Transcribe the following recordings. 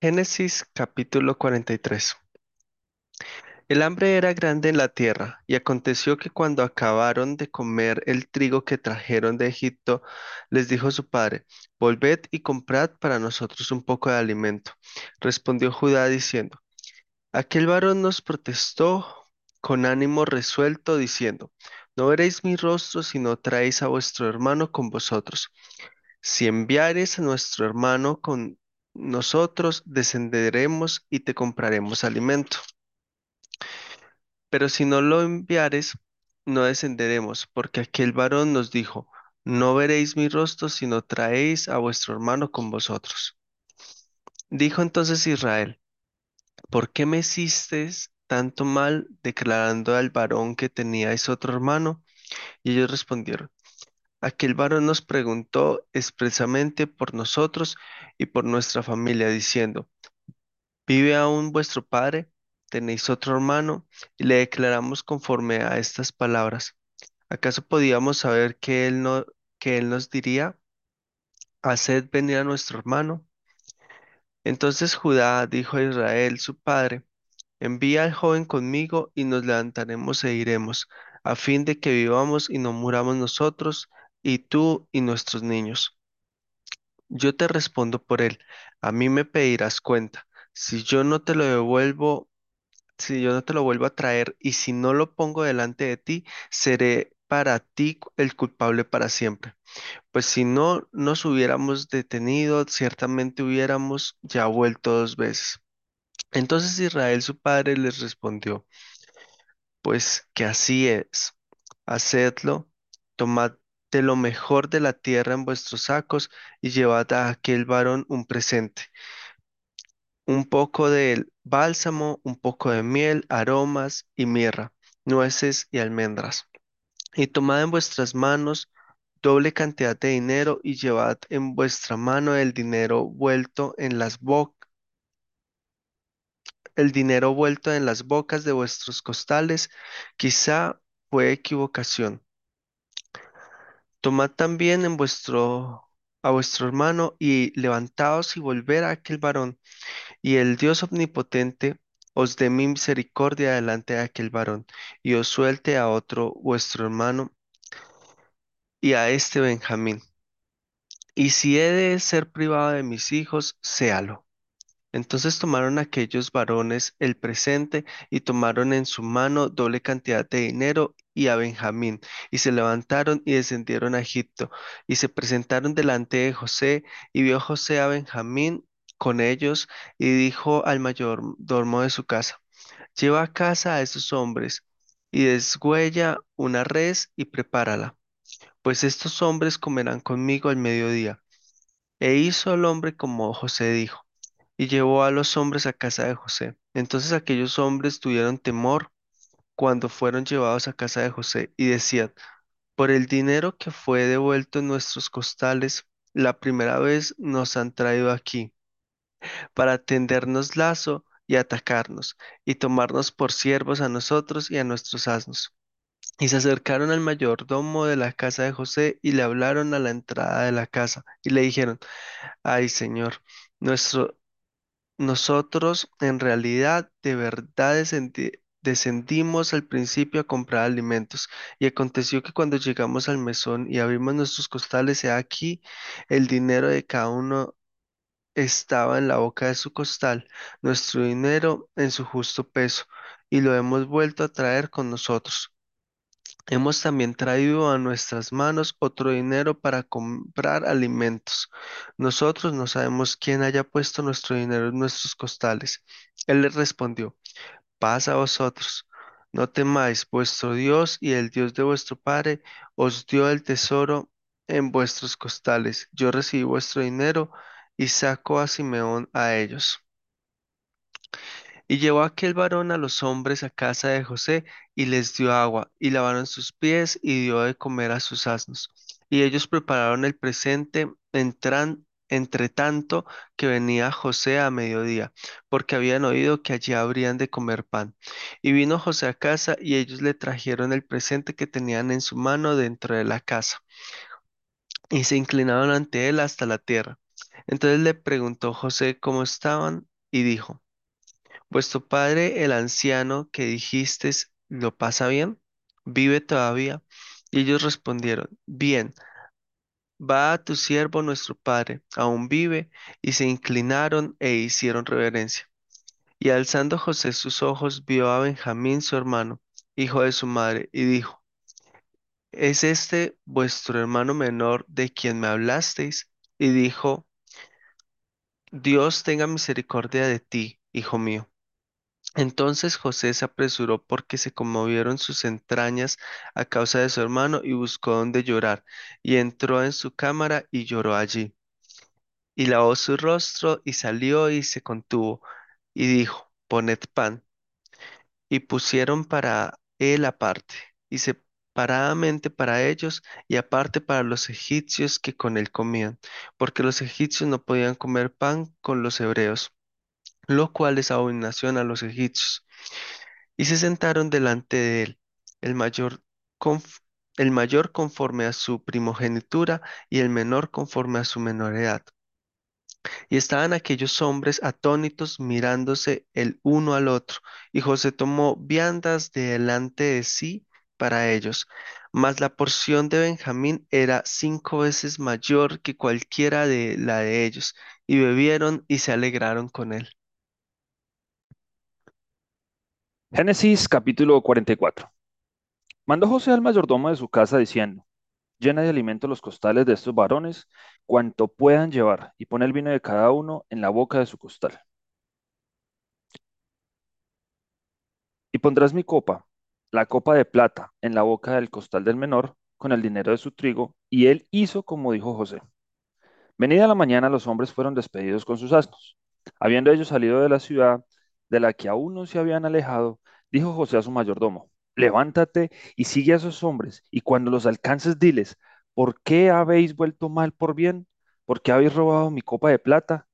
Génesis capítulo 43. El hambre era grande en la tierra, y aconteció que cuando acabaron de comer el trigo que trajeron de Egipto, les dijo su padre, Volved y comprad para nosotros un poco de alimento. Respondió Judá diciendo, Aquel varón nos protestó con ánimo resuelto, diciendo, No veréis mi rostro si no traéis a vuestro hermano con vosotros. Si enviares a nuestro hermano con nosotros, descenderemos y te compraremos alimento. Pero si no lo enviares, no descenderemos, porque aquel varón nos dijo, No veréis mi rostro si no traéis a vuestro hermano con vosotros. Dijo entonces Israel, ¿por qué me hicisteis tanto mal declarando al varón que teníais otro hermano? Y ellos respondieron, Aquel varón nos preguntó expresamente por nosotros y por nuestra familia, diciendo, ¿Vive aún vuestro padre? ¿Tenéis otro hermano? Y le declaramos conforme a estas palabras. ¿Acaso podíamos saber que él no, que él nos diría, haced venir a nuestro hermano? Entonces Judá dijo a Israel, su padre, envía al joven conmigo y nos levantaremos e iremos, a fin de que vivamos y no muramos nosotros, y tú y nuestros niños. Yo te respondo por él, a mí me pedirás cuenta. Si yo no te lo devuelvo, si yo no te lo vuelvo a traer y si no lo pongo delante de ti, seré para ti el culpable para siempre. Pues si no nos hubiéramos detenido, ciertamente hubiéramos ya vuelto dos veces. Entonces Israel su padre les respondió, pues que así es, hacedlo, tomad de lo mejor de la tierra en vuestros sacos y llevad a aquel varón un presente un poco de bálsamo, un poco de miel, aromas y mirra, nueces y almendras. Y tomad en vuestras manos doble cantidad de dinero y llevad en vuestra mano el dinero vuelto en las bocas el dinero vuelto en las bocas de vuestros costales, quizá fue equivocación. Tomad también en vuestro a vuestro hermano y levantaos y volver a aquel varón y el Dios omnipotente os dé misericordia delante de aquel varón, y os suelte a otro vuestro hermano, y a este Benjamín. Y si he de ser privado de mis hijos, séalo. Entonces tomaron aquellos varones el presente y tomaron en su mano doble cantidad de dinero y a Benjamín, y se levantaron y descendieron a Egipto, y se presentaron delante de José, y vio José a Benjamín con ellos, y dijo al mayordomo de su casa, lleva a casa a esos hombres, y desgüella una res y prepárala, pues estos hombres comerán conmigo al mediodía. E hizo el hombre como José dijo y llevó a los hombres a casa de José. Entonces aquellos hombres tuvieron temor cuando fueron llevados a casa de José y decían, por el dinero que fue devuelto en nuestros costales, la primera vez nos han traído aquí para tendernos lazo y atacarnos y tomarnos por siervos a nosotros y a nuestros asnos. Y se acercaron al mayordomo de la casa de José y le hablaron a la entrada de la casa y le dijeron, ay, señor, nuestro nosotros en realidad de verdad descendi- descendimos al principio a comprar alimentos, y aconteció que cuando llegamos al mesón y abrimos nuestros costales, he aquí el dinero de cada uno estaba en la boca de su costal, nuestro dinero en su justo peso, y lo hemos vuelto a traer con nosotros. Hemos también traído a nuestras manos otro dinero para comprar alimentos. Nosotros no sabemos quién haya puesto nuestro dinero en nuestros costales. Él les respondió, paz a vosotros. No temáis, vuestro Dios y el Dios de vuestro Padre os dio el tesoro en vuestros costales. Yo recibí vuestro dinero y saco a Simeón a ellos. Y llevó aquel varón a los hombres a casa de José y les dio agua, y lavaron sus pies y dio de comer a sus asnos. Y ellos prepararon el presente entran, entre tanto que venía José a mediodía, porque habían oído que allí habrían de comer pan. Y vino José a casa y ellos le trajeron el presente que tenían en su mano dentro de la casa, y se inclinaron ante él hasta la tierra. Entonces le preguntó José cómo estaban y dijo, ¿Vuestro padre, el anciano que dijisteis, lo pasa bien? ¿Vive todavía? Y ellos respondieron, Bien, va a tu siervo nuestro padre, aún vive. Y se inclinaron e hicieron reverencia. Y alzando José sus ojos, vio a Benjamín su hermano, hijo de su madre, y dijo, ¿Es este vuestro hermano menor de quien me hablasteis? Y dijo, Dios tenga misericordia de ti, hijo mío. Entonces José se apresuró porque se conmovieron sus entrañas a causa de su hermano y buscó donde llorar, y entró en su cámara y lloró allí. Y lavó su rostro y salió y se contuvo, y dijo, Poned pan. Y pusieron para él aparte, y separadamente para ellos, y aparte para los egipcios que con él comían, porque los egipcios no podían comer pan con los hebreos, lo cual es abominación a los egipcios. Y se sentaron delante de él, el mayor, el mayor conforme a su primogenitura y el menor conforme a su menor edad. Y estaban aquellos hombres atónitos mirándose el uno al otro, y José tomó viandas de delante de sí para ellos. Mas la porción de Benjamín era cinco veces mayor que cualquiera de la de ellos, y bebieron y se alegraron con él. Génesis capítulo 44. Mandó José al mayordomo de su casa diciendo, llena de alimento los costales de estos varones, cuanto puedan llevar, y pon el vino de cada uno en la boca de su costal. Y pondrás mi copa, la copa de plata, en la boca del costal del menor, con el dinero de su trigo, y él hizo como dijo José. Venida la mañana, los hombres fueron despedidos con sus asnos. Habiendo ellos salido de la ciudad, de la que aún no se habían alejado, dijo José a su mayordomo, levántate y sigue a esos hombres, y cuando los alcances, diles, ¿por qué habéis vuelto mal por bien? ¿Por qué habéis robado mi copa de plata?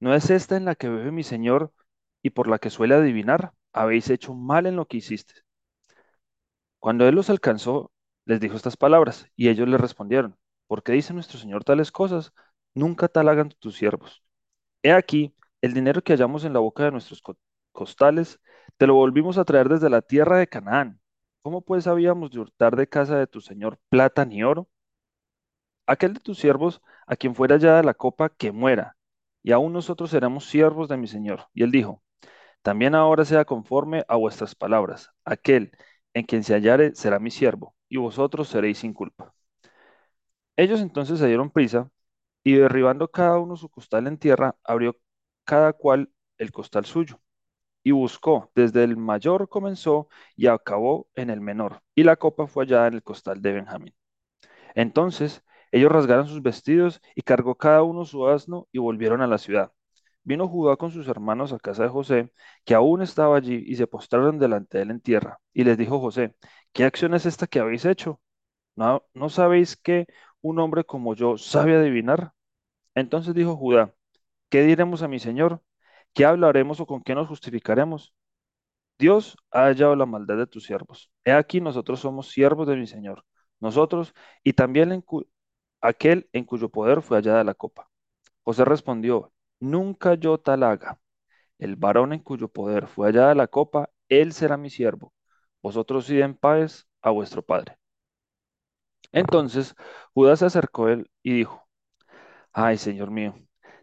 ¿No es esta en la que bebe mi señor y por la que suele adivinar? Habéis hecho mal en lo que hiciste. Cuando él los alcanzó, les dijo estas palabras, y ellos le respondieron, ¿por qué dice nuestro señor tales cosas? Nunca tal hagan tus siervos. He aquí, el dinero que hallamos en la boca de nuestros co- costales, te lo volvimos a traer desde la tierra de Canaán. ¿Cómo pues habíamos de hurtar de casa de tu señor plata ni oro? Aquel de tus siervos, a quien fuera hallada la copa, que muera, y aún nosotros seremos siervos de mi señor. Y él dijo, también ahora sea conforme a vuestras palabras. Aquel en quien se hallare será mi siervo, y vosotros seréis sin culpa. Ellos entonces se dieron prisa, y derribando cada uno su costal en tierra, abrió cada cual el costal suyo, y buscó, desde el mayor comenzó y acabó en el menor, y la copa fue hallada en el costal de Benjamín. Entonces ellos rasgaron sus vestidos, y cargó cada uno su asno, y volvieron a la ciudad. Vino Judá con sus hermanos a casa de José, que aún estaba allí, y se postraron delante de él en tierra. Y les dijo José, ¿qué acción es esta que habéis hecho? ¿No, no sabéis que un hombre como yo sabe adivinar? Entonces dijo Judá, ¿qué diremos a mi señor? ¿Qué hablaremos o con qué nos justificaremos? Dios ha hallado la maldad de tus siervos. He aquí nosotros somos siervos de mi señor, nosotros y también aquel en cuyo poder fue hallada la copa. José respondió, nunca yo tal haga. El varón en cuyo poder fue hallada la copa, él será mi siervo. Vosotros id en paz a vuestro padre. Entonces Judá se acercó a él y dijo, Ay, Señor mío,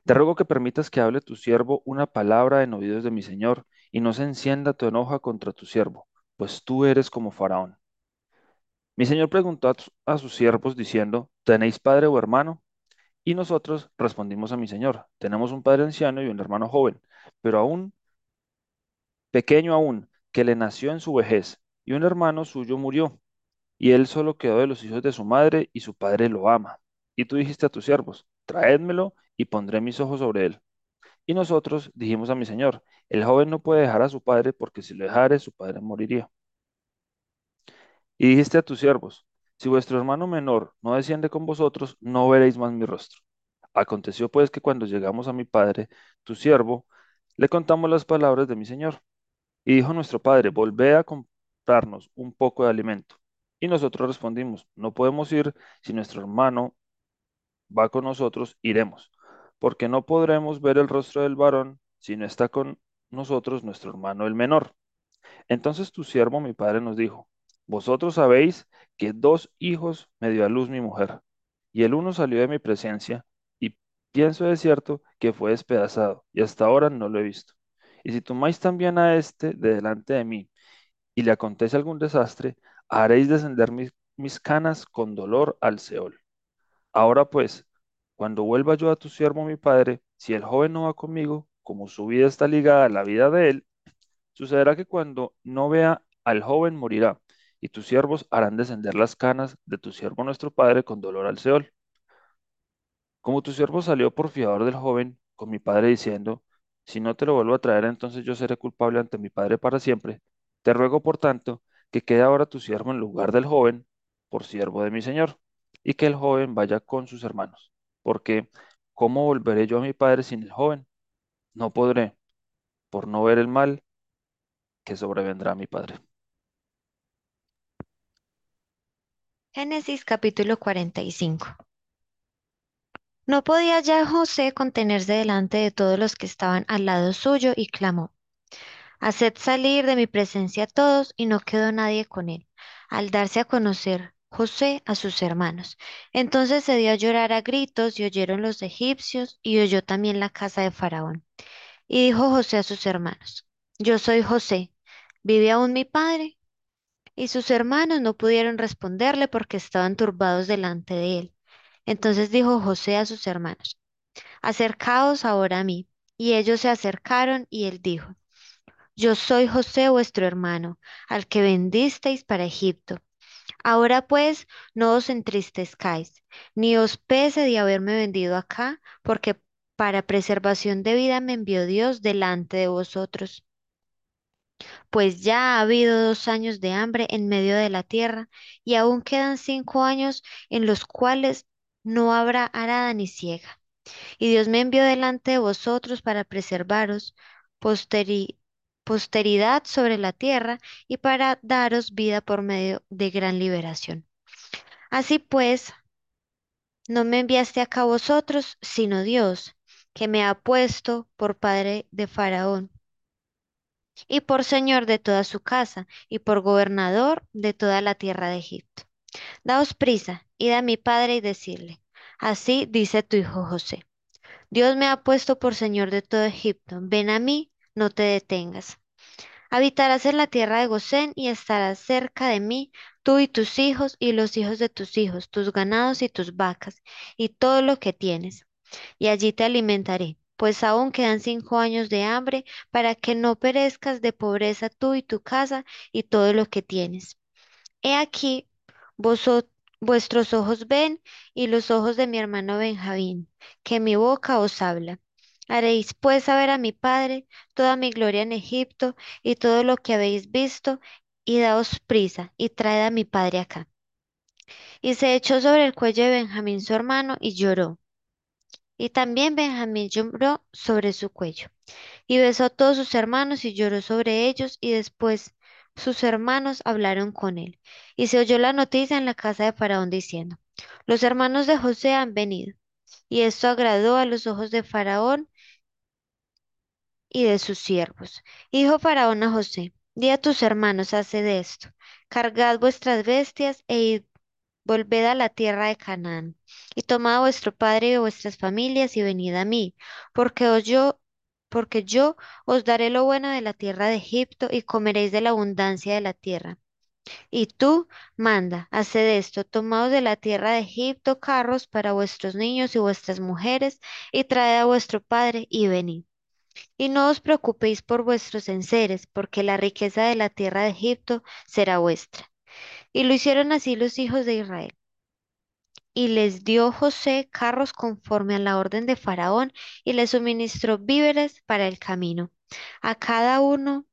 te ruego que permitas que hable tu siervo una palabra en oídos de mi Señor, y no se encienda tu enojo contra tu siervo, pues tú eres como Faraón. Mi Señor preguntó a sus siervos diciendo, ¿tenéis padre o hermano? Y nosotros respondimos a mi Señor, tenemos un padre anciano y un hermano joven, pero aún pequeño aún, que le nació en su vejez, y un hermano suyo murió, y él solo quedó de los hijos de su madre, y su padre lo ama. Y tú dijiste a tus siervos, traédmelo, y pondré mis ojos sobre él. Y nosotros dijimos a mi señor, el joven no puede dejar a su padre porque si lo dejare, su padre moriría. Y dijiste a tus siervos, si vuestro hermano menor no desciende con vosotros, no veréis más mi rostro. Aconteció pues que cuando llegamos a mi padre, tu siervo, le contamos las palabras de mi señor. Y dijo nuestro padre, volvé a comprarnos un poco de alimento. Y nosotros respondimos, no podemos ir si nuestro hermano va con nosotros, iremos. porque no podremos ver el rostro del varón si no está con nosotros nuestro hermano el menor. Entonces tu siervo, mi padre, nos dijo, vosotros sabéis que dos hijos me dio a luz mi mujer, y el uno salió de mi presencia, y pienso de cierto que fue despedazado, y hasta ahora no lo he visto. Y si tomáis también a este de delante de mí, y le acontece algún desastre, haréis descender mis, mis canas con dolor al Seol. Ahora pues, cuando vuelva yo a tu siervo mi padre, si el joven no va conmigo, como su vida está ligada a la vida de él, sucederá que cuando no vea al joven morirá, y tus siervos harán descender las canas de tu siervo nuestro padre con dolor al Seol. Como tu siervo salió por fiador del joven, con mi padre diciendo, si no te lo vuelvo a traer, entonces yo seré culpable ante mi padre para siempre. Te ruego, por tanto, que quede ahora tu siervo en lugar del joven, por siervo de mi señor, y que el joven vaya con sus hermanos. Porque, ¿cómo volveré yo a mi padre sin el joven? No podré, por no ver el mal que sobrevendrá a mi padre. Génesis capítulo 45. No podía ya José contenerse delante de todos los que estaban al lado suyo y clamó, Haced salir de mi presencia a todos y no quedó nadie con él, al darse a conocer José a sus hermanos. Entonces se dio a llorar a gritos y oyeron los egipcios y oyó también la casa de Faraón. Y dijo José a sus hermanos, Yo soy José, ¿vive aún mi padre? Y sus hermanos no pudieron responderle porque estaban turbados delante de él. Entonces dijo José a sus hermanos, Acercaos ahora a mí. Y ellos se acercaron y él dijo, Yo soy José vuestro hermano, al que vendisteis para Egipto. Ahora pues no os entristezcáis, ni os pese de haberme vendido acá, porque para preservación de vida me envió Dios delante de vosotros. Pues ya ha habido dos años de hambre en medio de la tierra, y aún quedan cinco años en los cuales no habrá arada ni siega. Y Dios me envió delante de vosotros para preservaros posteri- posteridad sobre la tierra y para daros vida por medio de gran liberación. Así pues, no me enviaste acá vosotros, sino Dios, que me ha puesto por padre de Faraón y por señor de toda su casa y por gobernador de toda la tierra de Egipto. Daos prisa, id a mi padre y decirle, así dice tu hijo José. Dios me ha puesto por señor de todo Egipto. Ven a mí, no te detengas. Habitarás en la tierra de Gosén y estarás cerca de mí, tú y tus hijos y los hijos de tus hijos, tus ganados y tus vacas, y todo lo que tienes. Y allí te alimentaré, pues aún quedan cinco años de hambre para que no perezcas de pobreza tú y tu casa y todo lo que tienes. He aquí, vosotros Vuestros ojos ven y los ojos de mi hermano Benjamín, que mi boca os habla. Haréis pues saber a mi padre toda mi gloria en Egipto y todo lo que habéis visto, y daos prisa y traed a mi padre acá. Y se echó sobre el cuello de Benjamín su hermano y lloró. Y también Benjamín lloró sobre su cuello. Y besó a todos sus hermanos y lloró sobre ellos, y después sus hermanos hablaron con él. Y se oyó la noticia en la casa de Faraón diciendo, los hermanos de José han venido. Y esto agradó a los ojos de Faraón y de sus siervos. Y dijo Faraón a José, di a tus hermanos, haced esto, cargad vuestras bestias e id, volved a la tierra de Canaán, y tomad a vuestro padre y vuestras familias y venid a mí, porque os yo porque yo os daré lo bueno de la tierra de Egipto y comeréis de la abundancia de la tierra. Y tú, manda, haced esto, tomaos de la tierra de Egipto carros para vuestros niños y vuestras mujeres, y traed a vuestro padre y venid. Y no os preocupéis por vuestros enseres, porque la riqueza de la tierra de Egipto será vuestra. Y lo hicieron así los hijos de Israel. Y les dio José carros conforme a la orden de Faraón y les suministró víveres para el camino. A cada uno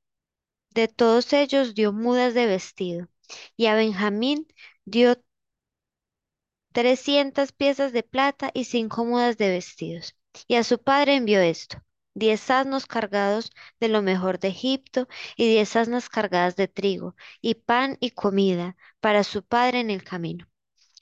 de todos ellos dio mudas de vestido y a Benjamín dio trescientas piezas de plata y cinco mudas de vestidos. Y a su padre envió esto, diez asnos cargados de lo mejor de Egipto y diez asnas cargadas de trigo y pan y comida para su padre en el camino.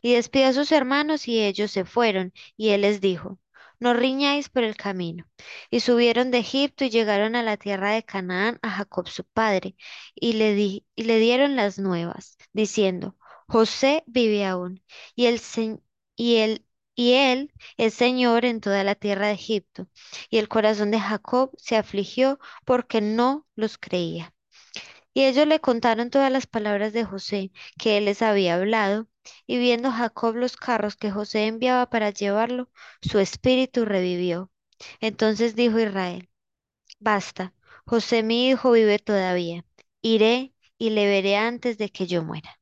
Y despidió a sus hermanos y ellos se fueron, y él les dijo, no riñáis por el camino. Y subieron de Egipto y llegaron a la tierra de Canaán a Jacob su padre, y le, di- y le dieron las nuevas, diciendo, José vive aún, y el, y él, y él es Señor en toda la tierra de Egipto. Y el corazón de Jacob se afligió porque no los creía. Y ellos le contaron todas las palabras de José que él les había hablado, y viendo Jacob los carros que José enviaba para llevarlo, su espíritu revivió. Entonces dijo Israel, Basta, José mi hijo vive todavía, iré y le veré antes de que yo muera.